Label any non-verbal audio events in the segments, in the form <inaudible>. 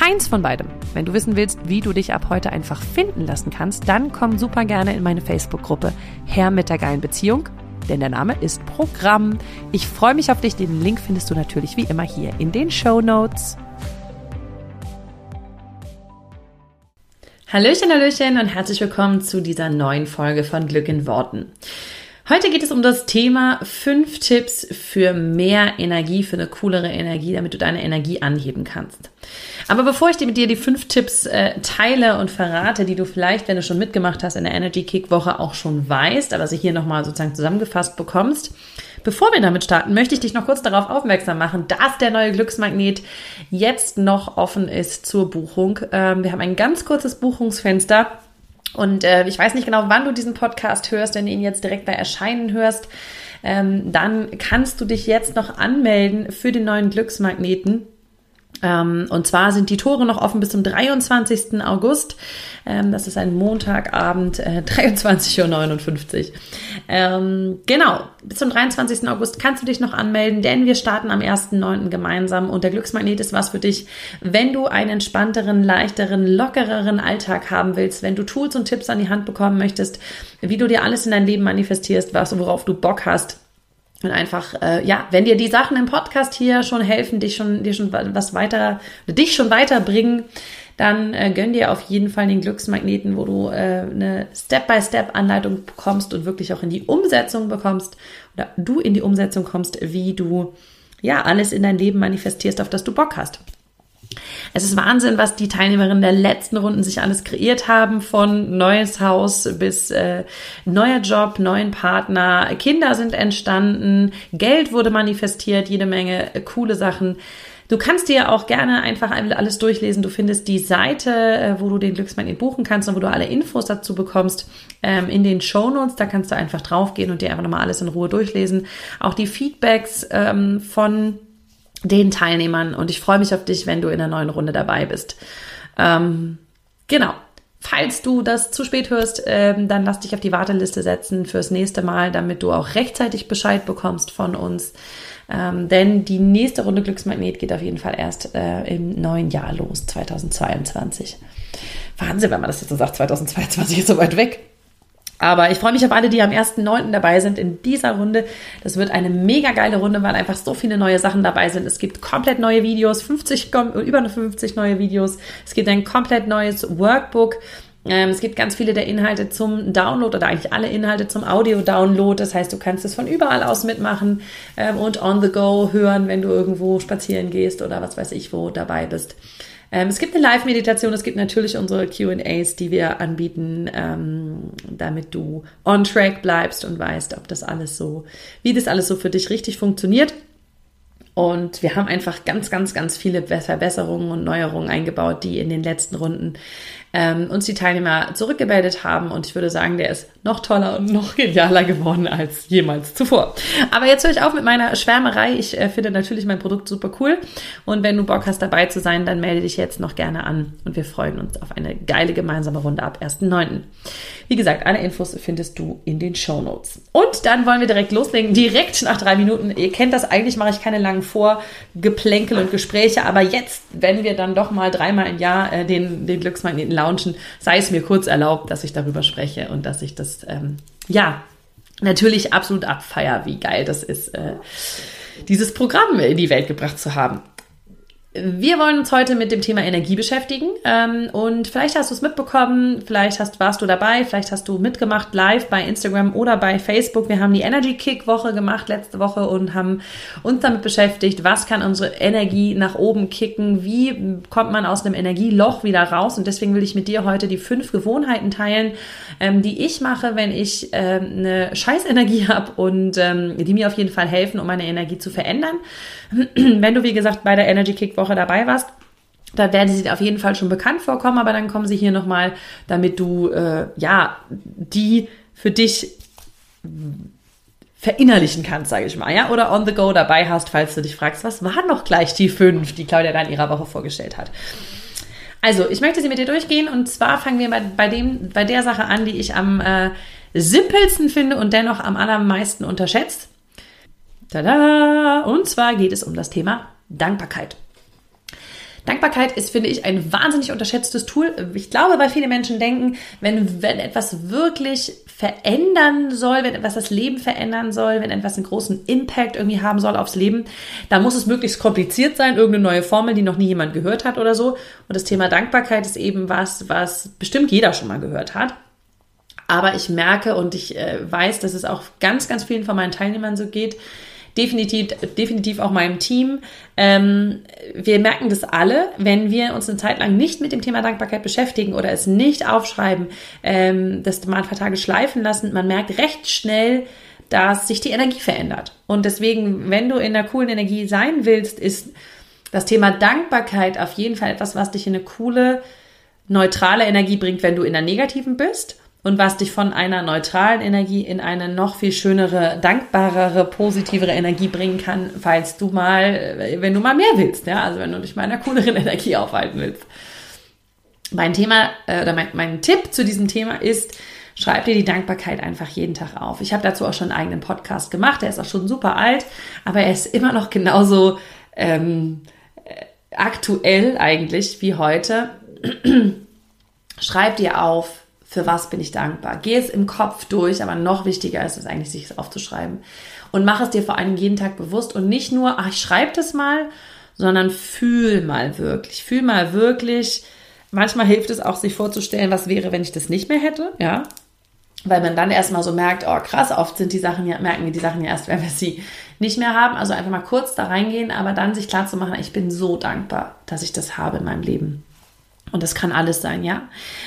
keins von beidem. Wenn du wissen willst, wie du dich ab heute einfach finden lassen kannst, dann komm super gerne in meine Facebook-Gruppe Herr mit der geilen Beziehung, denn der Name ist Programm. Ich freue mich auf dich. Den Link findest du natürlich wie immer hier in den Show Notes. Hallöchen, Hallöchen und herzlich willkommen zu dieser neuen Folge von Glück in Worten. Heute geht es um das Thema fünf Tipps für mehr Energie, für eine coolere Energie, damit du deine Energie anheben kannst. Aber bevor ich dir mit dir die fünf Tipps äh, teile und verrate, die du vielleicht, wenn du schon mitgemacht hast in der Energy Kick Woche auch schon weißt, aber sie hier nochmal sozusagen zusammengefasst bekommst, Bevor wir damit starten, möchte ich dich noch kurz darauf aufmerksam machen, dass der neue Glücksmagnet jetzt noch offen ist zur Buchung. Ähm, wir haben ein ganz kurzes Buchungsfenster. Und äh, ich weiß nicht genau, wann du diesen Podcast hörst, wenn du ihn jetzt direkt bei Erscheinen hörst. Ähm, dann kannst du dich jetzt noch anmelden für den neuen Glücksmagneten. Ähm, und zwar sind die Tore noch offen bis zum 23. August. Ähm, das ist ein Montagabend, äh, <laughs> 23.59 Uhr. Ähm, genau, bis zum 23. August kannst du dich noch anmelden, denn wir starten am 1.9. gemeinsam und der Glücksmagnet ist was für dich, wenn du einen entspannteren, leichteren, lockereren Alltag haben willst, wenn du Tools und Tipps an die Hand bekommen möchtest, wie du dir alles in dein Leben manifestierst, was, worauf du Bock hast und einfach, äh, ja, wenn dir die Sachen im Podcast hier schon helfen, dich schon, dir schon was weiter, dich schon weiterbringen, dann äh, gönn dir auf jeden Fall den Glücksmagneten, wo du äh, eine Step-by-Step-Anleitung bekommst und wirklich auch in die Umsetzung bekommst oder du in die Umsetzung kommst, wie du ja alles in dein Leben manifestierst, auf das du Bock hast. Es ist Wahnsinn, was die Teilnehmerinnen der letzten Runden sich alles kreiert haben, von neues Haus bis äh, neuer Job, neuen Partner, Kinder sind entstanden, Geld wurde manifestiert, jede Menge äh, coole Sachen. Du kannst dir auch gerne einfach alles durchlesen. Du findest die Seite, äh, wo du den Glücksmagnet buchen kannst und wo du alle Infos dazu bekommst, ähm, in den Show Notes. Da kannst du einfach draufgehen und dir einfach nochmal alles in Ruhe durchlesen. Auch die Feedbacks ähm, von den Teilnehmern und ich freue mich auf dich, wenn du in der neuen Runde dabei bist. Ähm, genau. Falls du das zu spät hörst, ähm, dann lass dich auf die Warteliste setzen fürs nächste Mal, damit du auch rechtzeitig Bescheid bekommst von uns. Ähm, denn die nächste Runde Glücksmagnet geht auf jeden Fall erst äh, im neuen Jahr los, 2022. Wahnsinn, wenn man das jetzt so sagt, 2022 ist so weit weg. Aber ich freue mich auf alle, die am 1.9. dabei sind in dieser Runde. Das wird eine mega geile Runde, weil einfach so viele neue Sachen dabei sind. Es gibt komplett neue Videos, 50, über 50 neue Videos. Es gibt ein komplett neues Workbook. Ähm, es gibt ganz viele der Inhalte zum Download oder eigentlich alle Inhalte zum Audio-Download. Das heißt, du kannst es von überall aus mitmachen ähm, und on the go hören, wenn du irgendwo spazieren gehst oder was weiß ich wo dabei bist. Ähm, es gibt eine Live-Meditation, es gibt natürlich unsere QAs, die wir anbieten, ähm, damit du on track bleibst und weißt, ob das alles so, wie das alles so für dich richtig funktioniert. Und wir haben einfach ganz, ganz, ganz viele Verbesserungen und Neuerungen eingebaut, die in den letzten Runden ähm, uns die Teilnehmer zurückgemeldet haben. Und ich würde sagen, der ist noch toller und noch genialer geworden als jemals zuvor. Aber jetzt höre ich auf mit meiner Schwärmerei. Ich äh, finde natürlich mein Produkt super cool. Und wenn du Bock hast, dabei zu sein, dann melde dich jetzt noch gerne an. Und wir freuen uns auf eine geile gemeinsame Runde ab 1.9. Wie gesagt, alle Infos findest du in den Show Notes. Und dann wollen wir direkt loslegen. Direkt nach drei Minuten. Ihr kennt das, eigentlich mache ich keine langen Vorgeplänkel und Gespräche. Aber jetzt, wenn wir dann doch mal dreimal im Jahr äh, den, den Glücksmagneten launchen, sei es mir kurz erlaubt, dass ich darüber spreche und dass ich das, ähm, ja, natürlich absolut abfeier, wie geil das ist, äh, dieses Programm in die Welt gebracht zu haben. Wir wollen uns heute mit dem Thema Energie beschäftigen ähm, und vielleicht hast du es mitbekommen, vielleicht hast, warst du dabei, vielleicht hast du mitgemacht live bei Instagram oder bei Facebook. Wir haben die Energy Kick Woche gemacht letzte Woche und haben uns damit beschäftigt, was kann unsere Energie nach oben kicken, wie kommt man aus einem Energieloch wieder raus und deswegen will ich mit dir heute die fünf Gewohnheiten teilen, ähm, die ich mache, wenn ich ähm, eine Scheißenergie <laughs> habe und die mir auf jeden Fall helfen, um meine Energie zu verändern. <clears throat> wenn du wie gesagt bei der Energy Kick Woche dabei warst, da werden sie auf jeden Fall schon bekannt vorkommen, aber dann kommen sie hier nochmal, damit du äh, ja die für dich verinnerlichen kannst, sage ich mal, ja, oder on the go dabei hast, falls du dich fragst, was waren noch gleich die fünf, die Claudia da in ihrer Woche vorgestellt hat. Also, ich möchte sie mit dir durchgehen und zwar fangen wir bei, bei dem, bei der Sache an, die ich am äh, simpelsten finde und dennoch am allermeisten unterschätzt. Tada! Und zwar geht es um das Thema Dankbarkeit. Dankbarkeit ist, finde ich, ein wahnsinnig unterschätztes Tool. Ich glaube, weil viele Menschen denken, wenn, wenn etwas wirklich verändern soll, wenn etwas das Leben verändern soll, wenn etwas einen großen Impact irgendwie haben soll aufs Leben, dann muss es möglichst kompliziert sein, irgendeine neue Formel, die noch nie jemand gehört hat oder so. Und das Thema Dankbarkeit ist eben was, was bestimmt jeder schon mal gehört hat. Aber ich merke und ich äh, weiß, dass es auch ganz, ganz vielen von meinen Teilnehmern so geht, definitiv, definitiv auch meinem Team. Ähm, wir merken das alle, wenn wir uns eine Zeit lang nicht mit dem Thema Dankbarkeit beschäftigen oder es nicht aufschreiben, ähm, das mal ein paar Tage schleifen lassen. Man merkt recht schnell, dass sich die Energie verändert. Und deswegen, wenn du in der coolen Energie sein willst, ist das Thema Dankbarkeit auf jeden Fall etwas, was dich in eine coole, neutrale Energie bringt, wenn du in der negativen bist und was dich von einer neutralen Energie in eine noch viel schönere, dankbarere, positivere Energie bringen kann, falls du mal, wenn du mal mehr willst, ja, also wenn du dich mal in einer cooleren Energie aufhalten willst. Mein Thema äh, oder mein, mein Tipp zu diesem Thema ist, schreib dir die Dankbarkeit einfach jeden Tag auf. Ich habe dazu auch schon einen eigenen Podcast gemacht, der ist auch schon super alt, aber er ist immer noch genauso ähm, aktuell eigentlich wie heute. <clears throat> schreib dir auf, für was bin ich dankbar. Geh es im Kopf durch, aber noch wichtiger ist es eigentlich, sich aufzuschreiben. Und mach es dir vor allem jeden Tag bewusst und nicht nur, ach, ich schreibe das mal, sondern fühl mal wirklich. Fühl mal wirklich. Manchmal hilft es auch, sich vorzustellen, was wäre, wenn ich das nicht mehr hätte, ja. Weil man dann erstmal so merkt, oh krass, oft sind die Sachen ja, merken wir die Sachen ja erst, wenn wir sie nicht mehr haben. Also einfach mal kurz da reingehen, aber dann sich klar zu machen, ich bin so dankbar, dass ich das habe in meinem Leben. Und das kann alles sein, ja.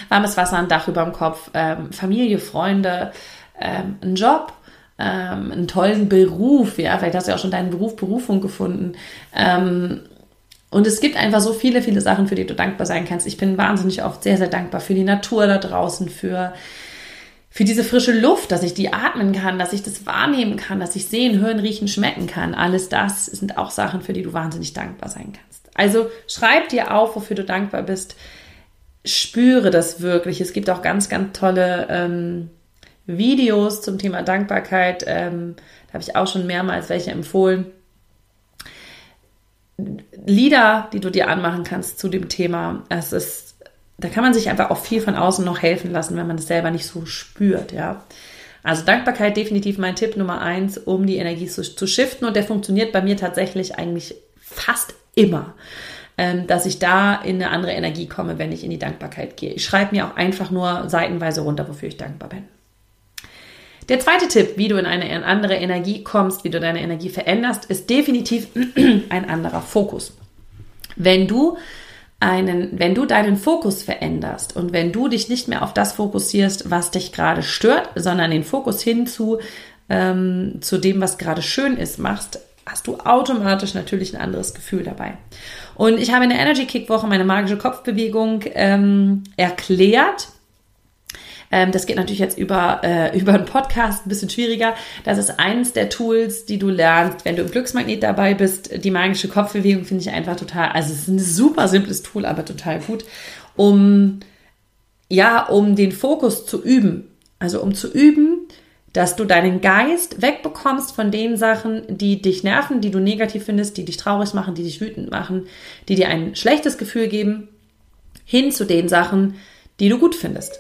Warmes Wasser, ein Dach über dem Kopf, ähm, Familie, Freunde, ähm, ein Job, ähm, einen tollen Beruf, ja. Vielleicht hast du ja auch schon deinen Beruf, Berufung gefunden. Ähm, und es gibt einfach so viele, viele Sachen, für die du dankbar sein kannst. Ich bin wahnsinnig oft sehr, sehr dankbar für die Natur da draußen, für, für diese frische Luft, dass ich die atmen kann, dass ich das wahrnehmen kann, dass ich sehen, hören, riechen, schmecken kann. Alles das sind auch Sachen, für die du wahnsinnig dankbar sein kannst. Also schreib dir auf, wofür du dankbar bist. Spüre das wirklich. Es gibt auch ganz, ganz tolle ähm, Videos zum Thema Dankbarkeit. Ähm, da habe ich auch schon mehrmals welche empfohlen. Lieder, die du dir anmachen kannst zu dem Thema. Es ist, da kann man sich einfach auch viel von außen noch helfen lassen, wenn man das selber nicht so spürt, ja. Also Dankbarkeit definitiv mein Tipp Nummer eins, um die Energie zu, zu shiften und der funktioniert bei mir tatsächlich eigentlich fast immer, ähm, dass ich da in eine andere Energie komme, wenn ich in die Dankbarkeit gehe. Ich schreibe mir auch einfach nur seitenweise runter, wofür ich dankbar bin. Der zweite Tipp, wie du in eine andere Energie kommst, wie du deine Energie veränderst, ist definitiv <clears throat> ein anderer Fokus. Wenn du einen, wenn du deinen Fokus veränderst und wenn du dich nicht mehr auf das fokussierst, was dich gerade stört, sondern den Fokus hin zu, ähm, zu dem, was gerade schön ist, machst, hast du automatisch natürlich ein anderes Gefühl dabei. Und ich habe in der Energy Kick Woche meine magische Kopfbewegung ähm, erklärt. Ähm, das geht natürlich jetzt über, äh, <laughs> über einen Podcast ein bisschen schwieriger. Das ist eines der Tools, die du lernst, wenn du im Glücksmagnet dabei bist. Die magische Kopfbewegung finde ich einfach total, also es ist ein super simples Tool, aber total gut, um, ja, um den Fokus zu üben. Also um zu üben, dass du deinen Geist wegbekommst von den Sachen, die dich nerven, die du negativ findest, die dich traurig machen, die dich wütend machen, die dir ein schlechtes Gefühl geben, hin zu den Sachen, die du gut findest.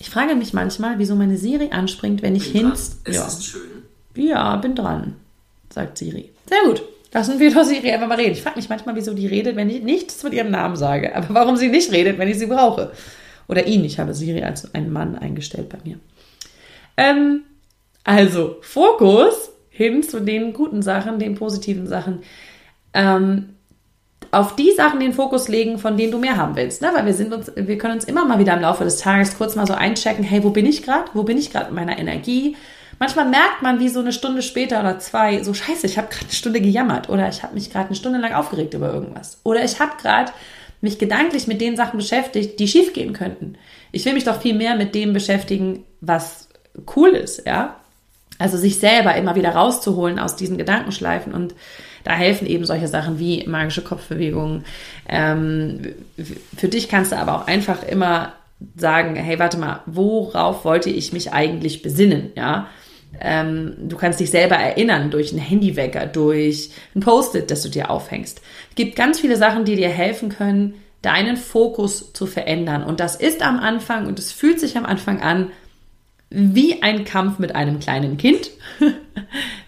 Ich frage mich manchmal, wieso meine Siri anspringt, wenn ich hin. Es ja. ist schön. Ja, bin dran, sagt Siri. Sehr gut. lassen wir doch Siri einfach mal reden. Ich frage mich manchmal, wieso die redet, wenn ich nichts mit ihrem Namen sage. Aber warum sie nicht redet, wenn ich sie brauche. Oder ihn. Ich habe Siri als einen Mann eingestellt bei mir. Ähm, also, Fokus hin zu den guten Sachen, den positiven Sachen. Ähm, auf die Sachen den Fokus legen, von denen du mehr haben willst. Ne? Weil wir sind uns, wir können uns immer mal wieder im Laufe des Tages kurz mal so einchecken, hey, wo bin ich gerade? Wo bin ich gerade mit meiner Energie? Manchmal merkt man, wie so eine Stunde später oder zwei, so scheiße, ich habe gerade eine Stunde gejammert oder ich habe mich gerade eine Stunde lang aufgeregt über irgendwas. Oder ich habe gerade mich gedanklich mit den Sachen beschäftigt, die schief gehen könnten. Ich will mich doch viel mehr mit dem beschäftigen, was cool ist, ja. Also sich selber immer wieder rauszuholen aus diesen Gedankenschleifen und da helfen eben solche Sachen wie magische Kopfbewegungen. Ähm, für dich kannst du aber auch einfach immer sagen, hey, warte mal, worauf wollte ich mich eigentlich besinnen, ja? Ähm, du kannst dich selber erinnern durch einen Handywecker, durch ein Post-it, das du dir aufhängst. Es gibt ganz viele Sachen, die dir helfen können, deinen Fokus zu verändern. Und das ist am Anfang und es fühlt sich am Anfang an wie ein Kampf mit einem kleinen Kind. <laughs>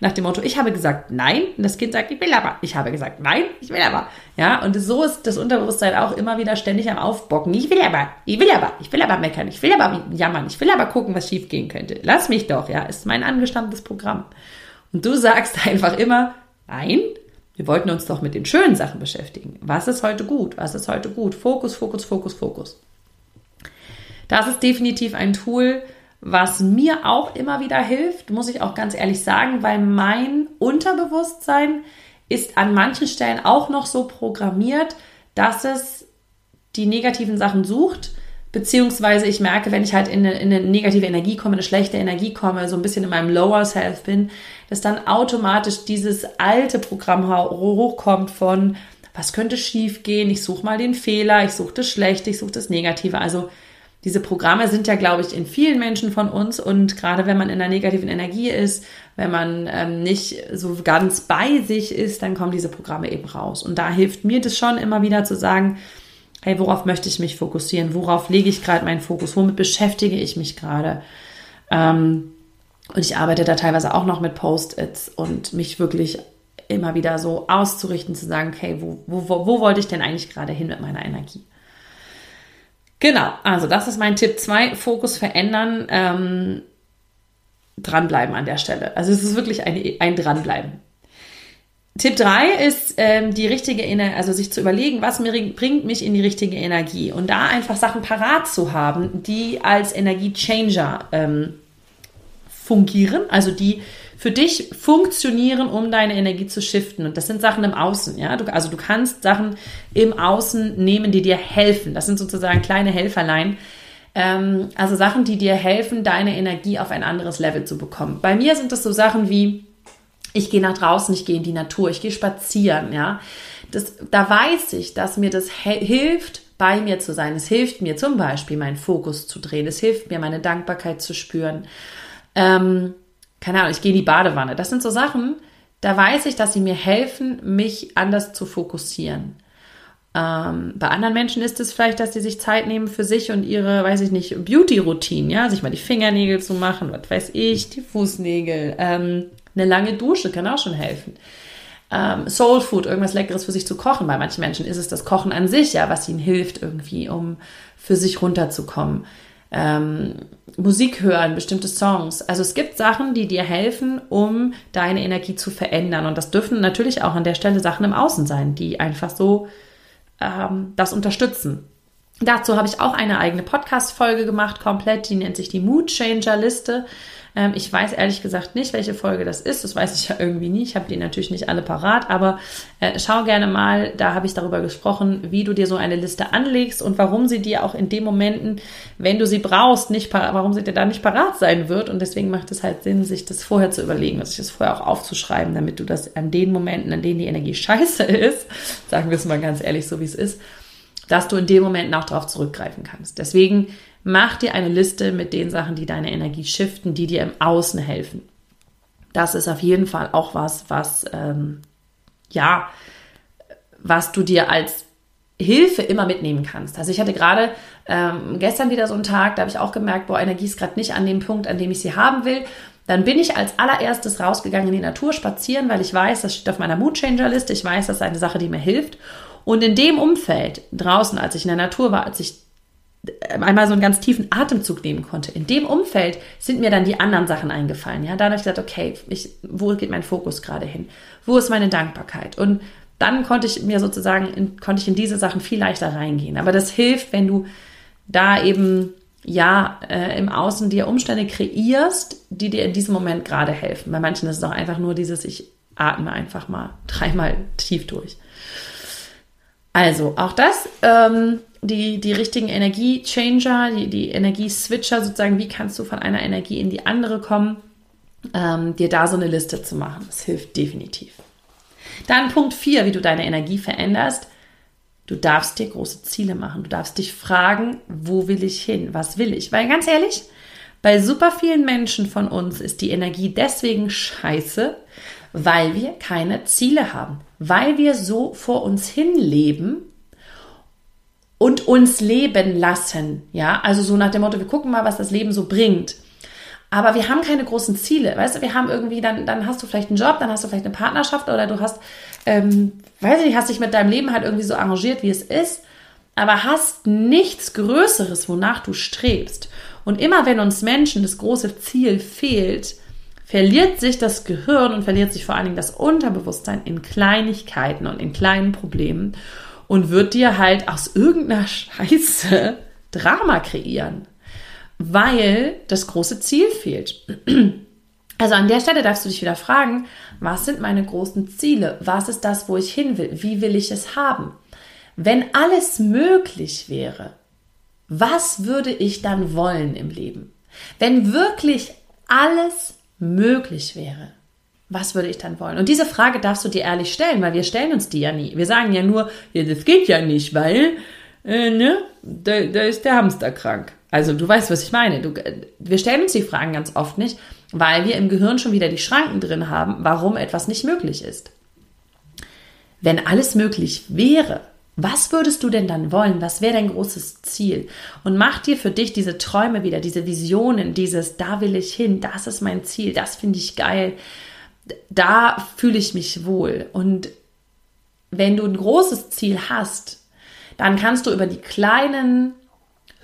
Nach dem Motto, ich habe gesagt nein. Und das Kind sagt, ich will aber. Ich habe gesagt nein, ich will aber. Ja, und so ist das Unterbewusstsein auch immer wieder ständig am Aufbocken. Ich will aber, ich will aber, ich will aber meckern, ich will aber jammern, ich will aber gucken, was schief gehen könnte. Lass mich doch, ja, ist mein angestammtes Programm. Und du sagst <laughs> einfach immer, nein, wir wollten uns doch mit den schönen Sachen beschäftigen. Was ist heute gut? Was ist heute gut? Fokus, Fokus, Fokus, Fokus. Das ist definitiv ein Tool, was mir auch immer wieder hilft, muss ich auch ganz ehrlich sagen, weil mein Unterbewusstsein ist an manchen Stellen auch noch so programmiert, dass es die negativen Sachen sucht, beziehungsweise ich merke, wenn ich halt in eine, in eine negative Energie komme, eine schlechte Energie komme, so ein bisschen in meinem Lower Self bin, dass dann automatisch dieses alte Programm hochkommt von, was könnte schief gehen, ich suche mal den Fehler, ich suche das Schlechte, ich suche das Negative, also diese Programme sind ja, glaube ich, in vielen Menschen von uns und gerade wenn man in einer negativen Energie ist, wenn man ähm, nicht so ganz bei sich ist, dann kommen diese Programme eben raus. Und da hilft mir das schon immer wieder zu sagen, hey, worauf möchte ich mich fokussieren? Worauf lege ich gerade meinen Fokus? Womit beschäftige ich mich gerade? Ähm, und ich arbeite da teilweise auch noch mit Post-its und mich wirklich immer wieder so auszurichten, zu sagen, okay, wo, wo, wo, wo wollte ich denn eigentlich gerade hin mit meiner Energie? Genau, also das ist mein Tipp 2, Fokus verändern, ähm, dranbleiben an der Stelle. Also es ist wirklich ein, ein Dranbleiben. Tipp 3 ist ähm, die richtige Energie, also sich zu überlegen, was mir bringt mich in die richtige Energie und da einfach Sachen parat zu haben, die als Energiechanger ähm, fungieren, also die für dich funktionieren, um deine Energie zu shiften. Und das sind Sachen im Außen, ja. Du, also du kannst Sachen im Außen nehmen, die dir helfen. Das sind sozusagen kleine Helferlein. Ähm, also Sachen, die dir helfen, deine Energie auf ein anderes Level zu bekommen. Bei mir sind das so Sachen wie, ich gehe nach draußen, ich gehe in die Natur, ich gehe spazieren, ja. Das, da weiß ich, dass mir das hilft, bei mir zu sein. Es hilft mir zum Beispiel, meinen Fokus zu drehen. Es hilft mir, meine Dankbarkeit zu spüren. Ähm, keine Ahnung, ich gehe in die Badewanne. Das sind so Sachen, da weiß ich, dass sie mir helfen, mich anders zu fokussieren. Ähm, bei anderen Menschen ist es vielleicht, dass sie sich Zeit nehmen für sich und ihre, weiß ich nicht, Beauty-Routine, ja, sich mal die Fingernägel zu machen, was weiß ich, die Fußnägel. Ähm, eine lange Dusche kann auch schon helfen. Ähm, Soul Food, irgendwas Leckeres für sich zu kochen. Bei manchen Menschen ist es das Kochen an sich, ja, was ihnen hilft irgendwie, um für sich runterzukommen ähm, Musik hören, bestimmte Songs. Also es gibt Sachen, die dir helfen, um deine Energie zu verändern. Und das dürfen natürlich auch an der Stelle Sachen im Außen sein, die einfach so ähm, das unterstützen. Dazu habe ich auch eine eigene Podcast-Folge gemacht, komplett. Die nennt sich die Mood Changer Liste. Ähm, ich weiß ehrlich gesagt nicht, welche Folge das ist. Das weiß ich ja irgendwie nie. Ich habe die natürlich nicht alle parat, aber äh, schau gerne mal. Da habe ich darüber gesprochen, wie du dir so eine Liste anlegst und warum sie dir auch in den Momenten, wenn du sie brauchst, nicht warum sie dir da nicht parat sein wird. Und deswegen macht es halt Sinn, sich das vorher zu überlegen, sich das vorher auch aufzuschreiben, damit du das an den Momenten, an denen die Energie <laughs> scheiße ist, sagen wir es mal ganz ehrlich, so wie es ist, dass du in den Momenten auch darauf zurückgreifen kannst. Deswegen Mach dir eine Liste mit den Sachen, die deine Energie shiften, die dir im Außen helfen. Das ist auf jeden Fall auch was, was, ähm, ja, was du dir als Hilfe immer mitnehmen kannst. Also ich hatte gerade ähm, gestern wieder so einen Tag, da habe ich auch gemerkt, boah, Energie ist gerade nicht an dem Punkt, an dem ich sie haben will. dann bin ich als allererstes rausgegangen in die Natur spazieren, weil ich weiß, das steht auf meiner Mood Changer Liste. Ich weiß, das ist eine Sache, die mir hilft. Und in dem Umfeld, draußen, als ich in der Natur war, als ich einmal so einen ganz tiefen Atemzug nehmen konnte, in dem Umfeld sind mir dann die anderen Sachen eingefallen. Ja, dann habe ich gesagt, okay, ich, wo geht mein Fokus gerade hin? Wo ist meine Dankbarkeit? Und dann konnte ich mir sozusagen, in, konnte ich in diese Sachen viel leichter reingehen. Aber das hilft, wenn du da eben ja, äh, im Außen dir Umstände kreierst, die dir in diesem Moment gerade helfen. Bei manchen ist es auch einfach nur dieses, ich atme einfach mal dreimal tief durch. Also, auch das, ähm, die, die richtigen Energiechanger, die, die Energieswitcher sozusagen, wie kannst du von einer Energie in die andere kommen, ähm, dir da so eine Liste zu machen. Das hilft definitiv. Dann Punkt 4, wie du deine Energie veränderst. Du darfst dir große Ziele machen. Du darfst dich fragen, wo will ich hin? Was will ich? Weil ganz ehrlich, bei super vielen Menschen von uns ist die Energie deswegen scheiße, weil wir keine Ziele haben, weil wir so vor uns hin leben und uns leben lassen. Ja, also so nach dem Motto, wir gucken mal, was das Leben so bringt. Aber wir haben keine großen Ziele. Weißt du, wir haben irgendwie, dann, dann hast du vielleicht einen Job, dann hast du vielleicht eine Partnerschaft oder du hast, ähm, weiß ich nicht, hast dich mit deinem Leben halt irgendwie so arrangiert, wie es ist, aber hast nichts Größeres, wonach du strebst. Und immer wenn uns Menschen das große Ziel fehlt, verliert sich das Gehirn und verliert sich vor allen Dingen das Unterbewusstsein in Kleinigkeiten und in kleinen Problemen und wird dir halt aus irgendeiner <laughs> Scheiße Drama kreieren weil das große Ziel fehlt. <clears throat> Also an der Stelle darfst du dich wieder fragen, was sind meine großen Ziele? Was ist das, wo ich hin will? Wie will ich es haben? Wenn alles möglich wäre, was würde ich dann wollen im Leben? Wenn wirklich alles möglich wäre, was würde ich dann wollen? Und diese Frage darfst du dir ehrlich stellen, weil wir stellen uns die ja nie. Wir sagen ja nur, ja, das geht ja nicht, weil, äh, ne, da, da ist der Hamster krank. Also du weißt, was ich meine. Du, wir stellen uns die Fragen ganz oft nicht, weil wir im Gehirn schon wieder die Schranken drin haben, warum etwas nicht möglich ist. Wenn alles möglich wäre, was würdest du denn dann wollen? Was wäre dein großes Ziel? Und mach dir für dich diese Träume wieder, diese Visionen, dieses, da will ich hin, das ist mein Ziel, das finde ich geil, da fühle ich mich wohl. Und wenn du ein großes Ziel hast, dann kannst du über die kleinen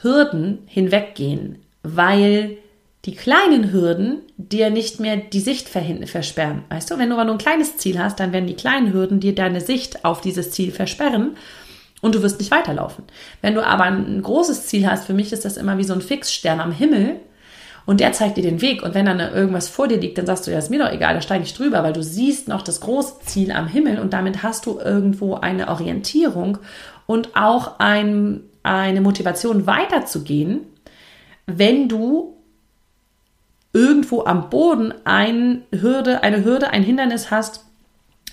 Hürden hinweggehen, weil die kleinen Hürden dir nicht mehr die Sicht versperren. Weißt du, wenn du aber nur ein kleines Ziel hast, dann werden die kleinen Hürden dir deine Sicht auf dieses Ziel versperren und du wirst nicht weiterlaufen. Wenn du aber ein großes Ziel hast, für mich ist das immer wie so ein Fixstern am Himmel und der zeigt dir den Weg und wenn dann irgendwas vor dir liegt, dann sagst du, ja, ist mir doch egal, da steige ich drüber, weil du siehst noch das große Ziel am Himmel und damit hast du irgendwo eine Orientierung und auch ein, eine Motivation weiterzugehen, wenn du irgendwo am Boden eine Hürde, eine Hürde, ein Hindernis hast,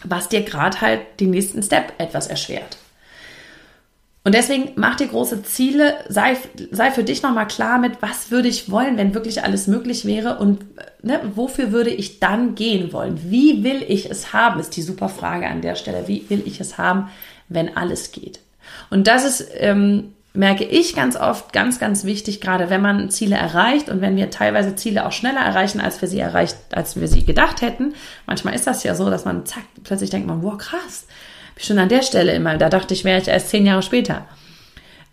was dir gerade halt den nächsten Step etwas erschwert. Und deswegen mach dir große Ziele, sei, sei für dich nochmal klar mit, was würde ich wollen, wenn wirklich alles möglich wäre und ne, wofür würde ich dann gehen wollen? Wie will ich es haben, ist die super Frage an der Stelle. Wie will ich es haben, wenn alles geht? Und das ist ähm, merke ich ganz oft ganz, ganz wichtig, gerade wenn man Ziele erreicht und wenn wir teilweise Ziele auch schneller erreichen, als wir sie erreicht, als wir sie gedacht hätten. Manchmal ist das ja so, dass man zack, plötzlich denkt man, wow, krass, schon an der Stelle immer, da dachte ich, wäre ich erst zehn Jahre später.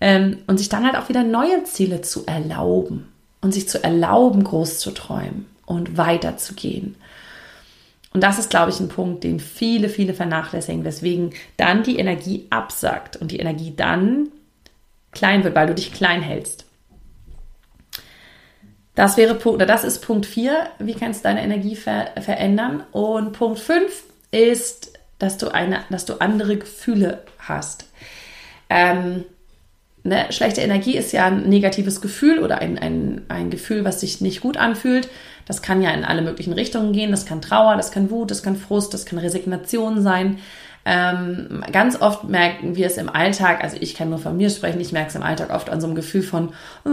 Ähm, und sich dann halt auch wieder neue Ziele zu erlauben und sich zu erlauben, groß zu träumen und weiterzugehen. Und das ist, glaube ich, ein Punkt, den viele, viele vernachlässigen, weswegen dann die Energie absackt und die Energie dann klein wird, weil du dich klein hältst. Das wäre Punkt, das ist Punkt 4. Wie kannst du deine Energie ver verändern? Und Punkt 5 ist, dass du eine, dass du andere Gefühle hast. Ähm, ne, schlechte Energie ist ja ein negatives Gefühl oder ein, ein, ein Gefühl, was sich nicht gut anfühlt. Das kann ja in alle möglichen Richtungen gehen. Das kann Trauer, das kann Wut, das kann Frust, das kann Resignation sein. Ähm, ganz oft merken wir es im Alltag, also ich kann nur von mir sprechen, ich merke es im Alltag oft an so einem Gefühl von, <laughs> ich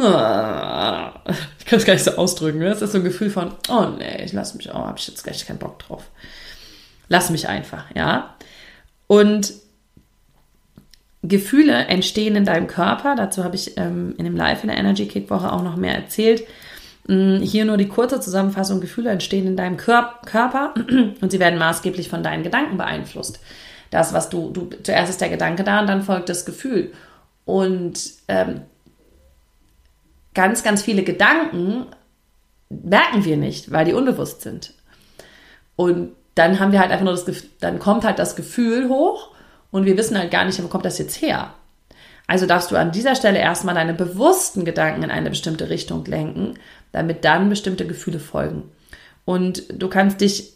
kann es gar nicht so ausdrücken, ne? es ist so ein Gefühl von, oh nee, ich lasse mich, oh, habe ich jetzt gleich keinen Bock drauf. Lass mich einfach, ja. Und Gefühle entstehen in deinem Körper, dazu habe ich ähm, in dem Live in der Energy Kick Woche auch noch mehr erzählt. Mm, hier nur die kurze Zusammenfassung. Gefühle entstehen in deinem Körper <clears throat> und sie werden maßgeblich von deinen Gedanken beeinflusst. Das, was du, du zuerst ist der Gedanke da und dann folgt das Gefühl. Und ähm, ganz, ganz viele Gedanken merken wir nicht, weil die unbewusst sind. Und dann haben wir halt einfach nur das Gefühl, dann kommt halt das Gefühl hoch und wir wissen halt gar nicht, wo kommt das jetzt her. Also darfst du an dieser Stelle erstmal deine bewussten Gedanken in eine bestimmte Richtung lenken, damit dann bestimmte Gefühle folgen. Und du kannst dich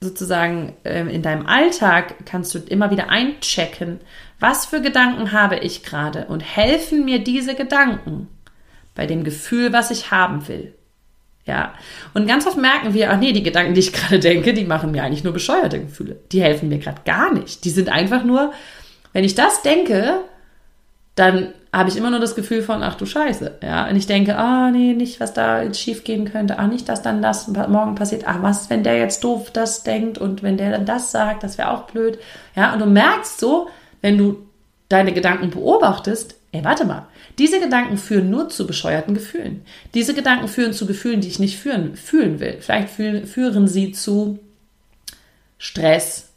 sozusagen ähm, in deinem Alltag kannst du immer wieder einchecken, was für Gedanken habe ich gerade und helfen mir diese Gedanken bei dem Gefühl, was ich haben will. Ja. Und ganz oft merken wir, ach nee, die Gedanken, die ich gerade denke, die machen mir eigentlich nur bescheuerte Gefühle. Die helfen mir gerade gar nicht. Die sind einfach nur, wenn ich das denke, dann habe ich immer nur das Gefühl von, ach du Scheiße. Ja. Und ich denke, ah nee, nicht, was da jetzt schief gehen könnte. Ach, nicht, dass dann das morgen passiert. Ach, was, wenn der jetzt doof das denkt und wenn der dann das sagt, das wäre auch blöd. Ja. Und du merkst so, wenn du deine Gedanken beobachtest, ey, warte mal, diese Gedanken führen nur zu bescheuerten Gefühlen. Diese Gedanken führen zu Gefühlen, die ich nicht führen, fühlen will. Vielleicht führen, führen sie zu Stress.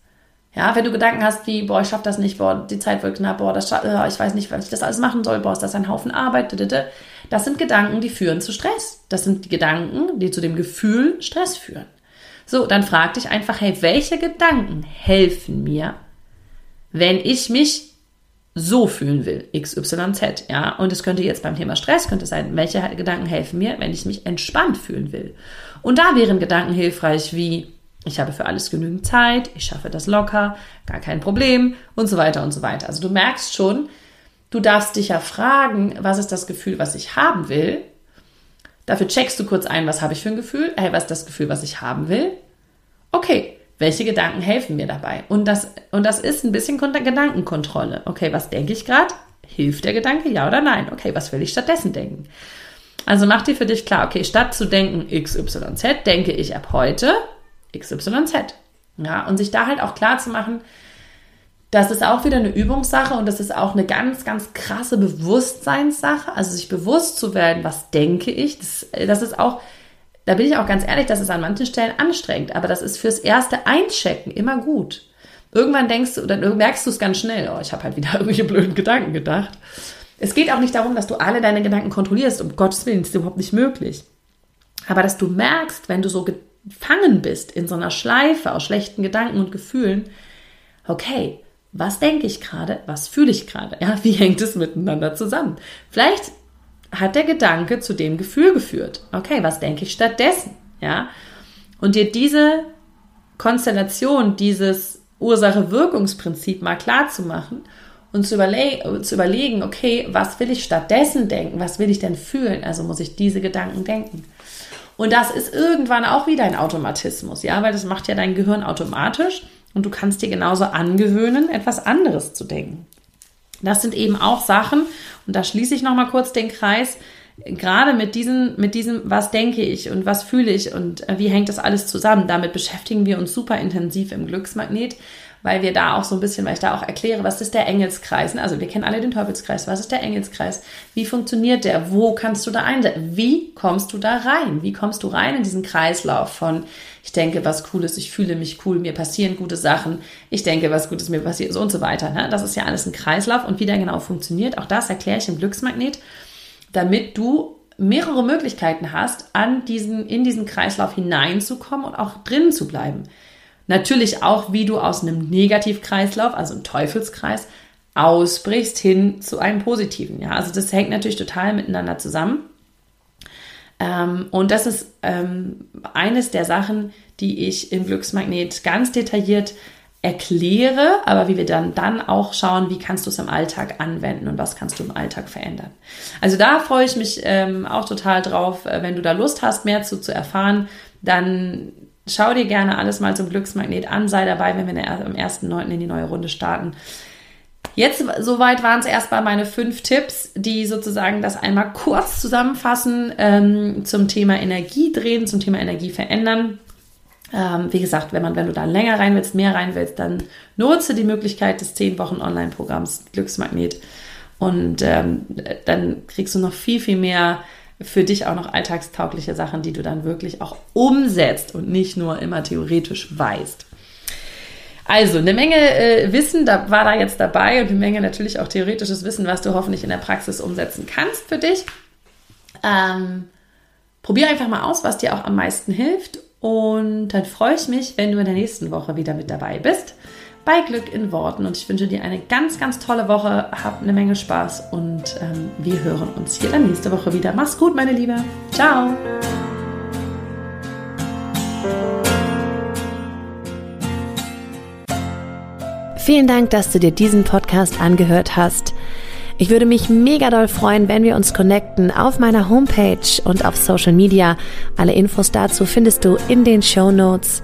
Ja, wenn du Gedanken hast wie, boah, ich schaff das nicht, boah, die Zeit wird knapp, boah, das, äh, ich weiß nicht, was ich das alles machen soll, boah, ist das ein Haufen Arbeit, das sind Gedanken, die führen zu Stress. Das sind die Gedanken, die zu dem Gefühl Stress führen. So, dann frag dich einfach, hey, welche Gedanken helfen mir, wenn ich mich so fühlen will, XYZ, ja. Und es könnte jetzt beim Thema Stress, könnte sein, welche Gedanken helfen mir, wenn ich mich entspannt fühlen will. Und da wären Gedanken hilfreich wie, ich habe für alles genügend Zeit, ich schaffe das locker, gar kein Problem und so weiter und so weiter. Also du merkst schon, du darfst dich ja fragen, was ist das Gefühl, was ich haben will? Dafür checkst du kurz ein, was habe ich für ein Gefühl? Hey, was ist das Gefühl, was ich haben will? Okay, welche Gedanken helfen mir dabei? Und das, und das ist ein bisschen Gedankenkontrolle. Okay, was denke ich gerade? Hilft der Gedanke, ja oder nein? Okay, was will ich stattdessen denken? Also mach dir für dich klar, okay, statt zu denken XYZ, denke ich ab heute XYZ. Ja, und sich da halt auch klar zu machen, das ist auch wieder eine Übungssache und das ist auch eine ganz, ganz krasse Bewusstseinssache. Also sich bewusst zu werden, was denke ich, das, das ist auch da bin ich auch ganz ehrlich, das ist an manchen Stellen anstrengend, aber das ist fürs erste Einchecken immer gut. Irgendwann denkst du, dann merkst du es ganz schnell, oh, ich habe halt wieder <laughs> irgendwelche blöden Gedanken gedacht. Es geht auch nicht darum, dass du alle deine Gedanken kontrollierst, um Gottes Willen, das ist überhaupt nicht möglich. Aber dass du merkst, wenn du so gefangen bist in so einer Schleife aus schlechten Gedanken und Gefühlen, okay, was denke ich gerade, was fühle ich gerade, ja, wie hängt es miteinander zusammen? Vielleicht hat der Gedanke zu dem Gefühl geführt. Okay, was denke ich stattdessen? Ja? Und dir diese Konstellation, dieses Ursache-Wirkungsprinzip mal klar zu machen und zu, überle zu überlegen, okay, was will ich stattdessen denken? Was will ich denn fühlen? Also muss ich diese Gedanken denken. Und das ist irgendwann auch wieder ein Automatismus, ja, weil das macht ja dein Gehirn automatisch und du kannst dir genauso angewöhnen, etwas anderes zu denken. Das sind eben auch Sachen, und da schließe ich nochmal kurz den Kreis, gerade mit diesem, mit diesem, was denke ich und was fühle ich und äh, wie hängt das alles zusammen, damit beschäftigen wir uns super intensiv im Glücksmagnet, weil wir da auch so ein bisschen, weil ich da auch erkläre, was ist der Engelskreis? Also wir kennen alle den Teufelskreis. Was ist der Engelskreis? Wie funktioniert der? Wo kannst du da einsetzen? Wie kommst du da rein? Wie kommst du rein in diesen Kreislauf von ich denke was Cooles, ich fühle mich cool, mir passieren gute Sachen, ich denke was Gutes mir passiert und so weiter. Ne? Das ist ja alles ein Kreislauf und wie der genau funktioniert, auch das erkläre ich im Glücksmagnet, damit du mehrere Möglichkeiten hast, an diesen, in diesen Kreislauf hineinzukommen und auch drinnen zu bleiben. Natürlich auch, wie du aus einem Negativkreislauf, also einem Teufelskreis, ausbrichst hin zu einem positiven. Ja, also das hängt natürlich total miteinander zusammen. Ähm, und das ist ähm, eines der Sachen, die ich im Glücksmagnet ganz detailliert erkläre, aber wie wir dann dann auch schauen, wie kannst du es im Alltag anwenden und was kannst du im Alltag verändern. Also da freue ich mich ähm, auch total drauf, äh, wenn du da Lust hast, mehr zu, zu erfahren, dann schau dir gerne alles mal zum Glücksmagnet an, sei dabei, wenn wir am 1.9. in die neue Runde starten. Jetzt soweit waren es erstmal meine fünf Tipps, die sozusagen das einmal kurz zusammenfassen ähm, zum Thema Energie drehen, zum Thema Energie verändern. Ähm, wie gesagt, wenn man, wenn du da länger rein willst, mehr rein willst, dann nutze die Möglichkeit des 10 Wochen Online-Programms Glücksmagnet und ähm, dann kriegst du noch viel, viel mehr für dich auch noch alltagstaugliche Sachen, die du dann wirklich auch umsetzt und nicht nur immer theoretisch weißt. Also eine Menge äh, Wissen da war da jetzt dabei und eine Menge natürlich auch theoretisches Wissen, was du hoffentlich in der Praxis umsetzen kannst für dich. Ähm, probier einfach mal aus, was dir auch am meisten hilft und dann freue ich mich, wenn du in der nächsten Woche wieder mit dabei bist bei Glück in Worten. Und ich wünsche dir eine ganz, ganz tolle Woche. Hab eine Menge Spaß und ähm, wir hören uns hier dann nächste Woche wieder. Mach's gut, meine Liebe. Ciao. Vielen Dank, dass du dir diesen Podcast angehört hast. Ich würde mich mega doll freuen, wenn wir uns connecten auf meiner Homepage und auf Social Media. Alle Infos dazu findest du in den Show Notes.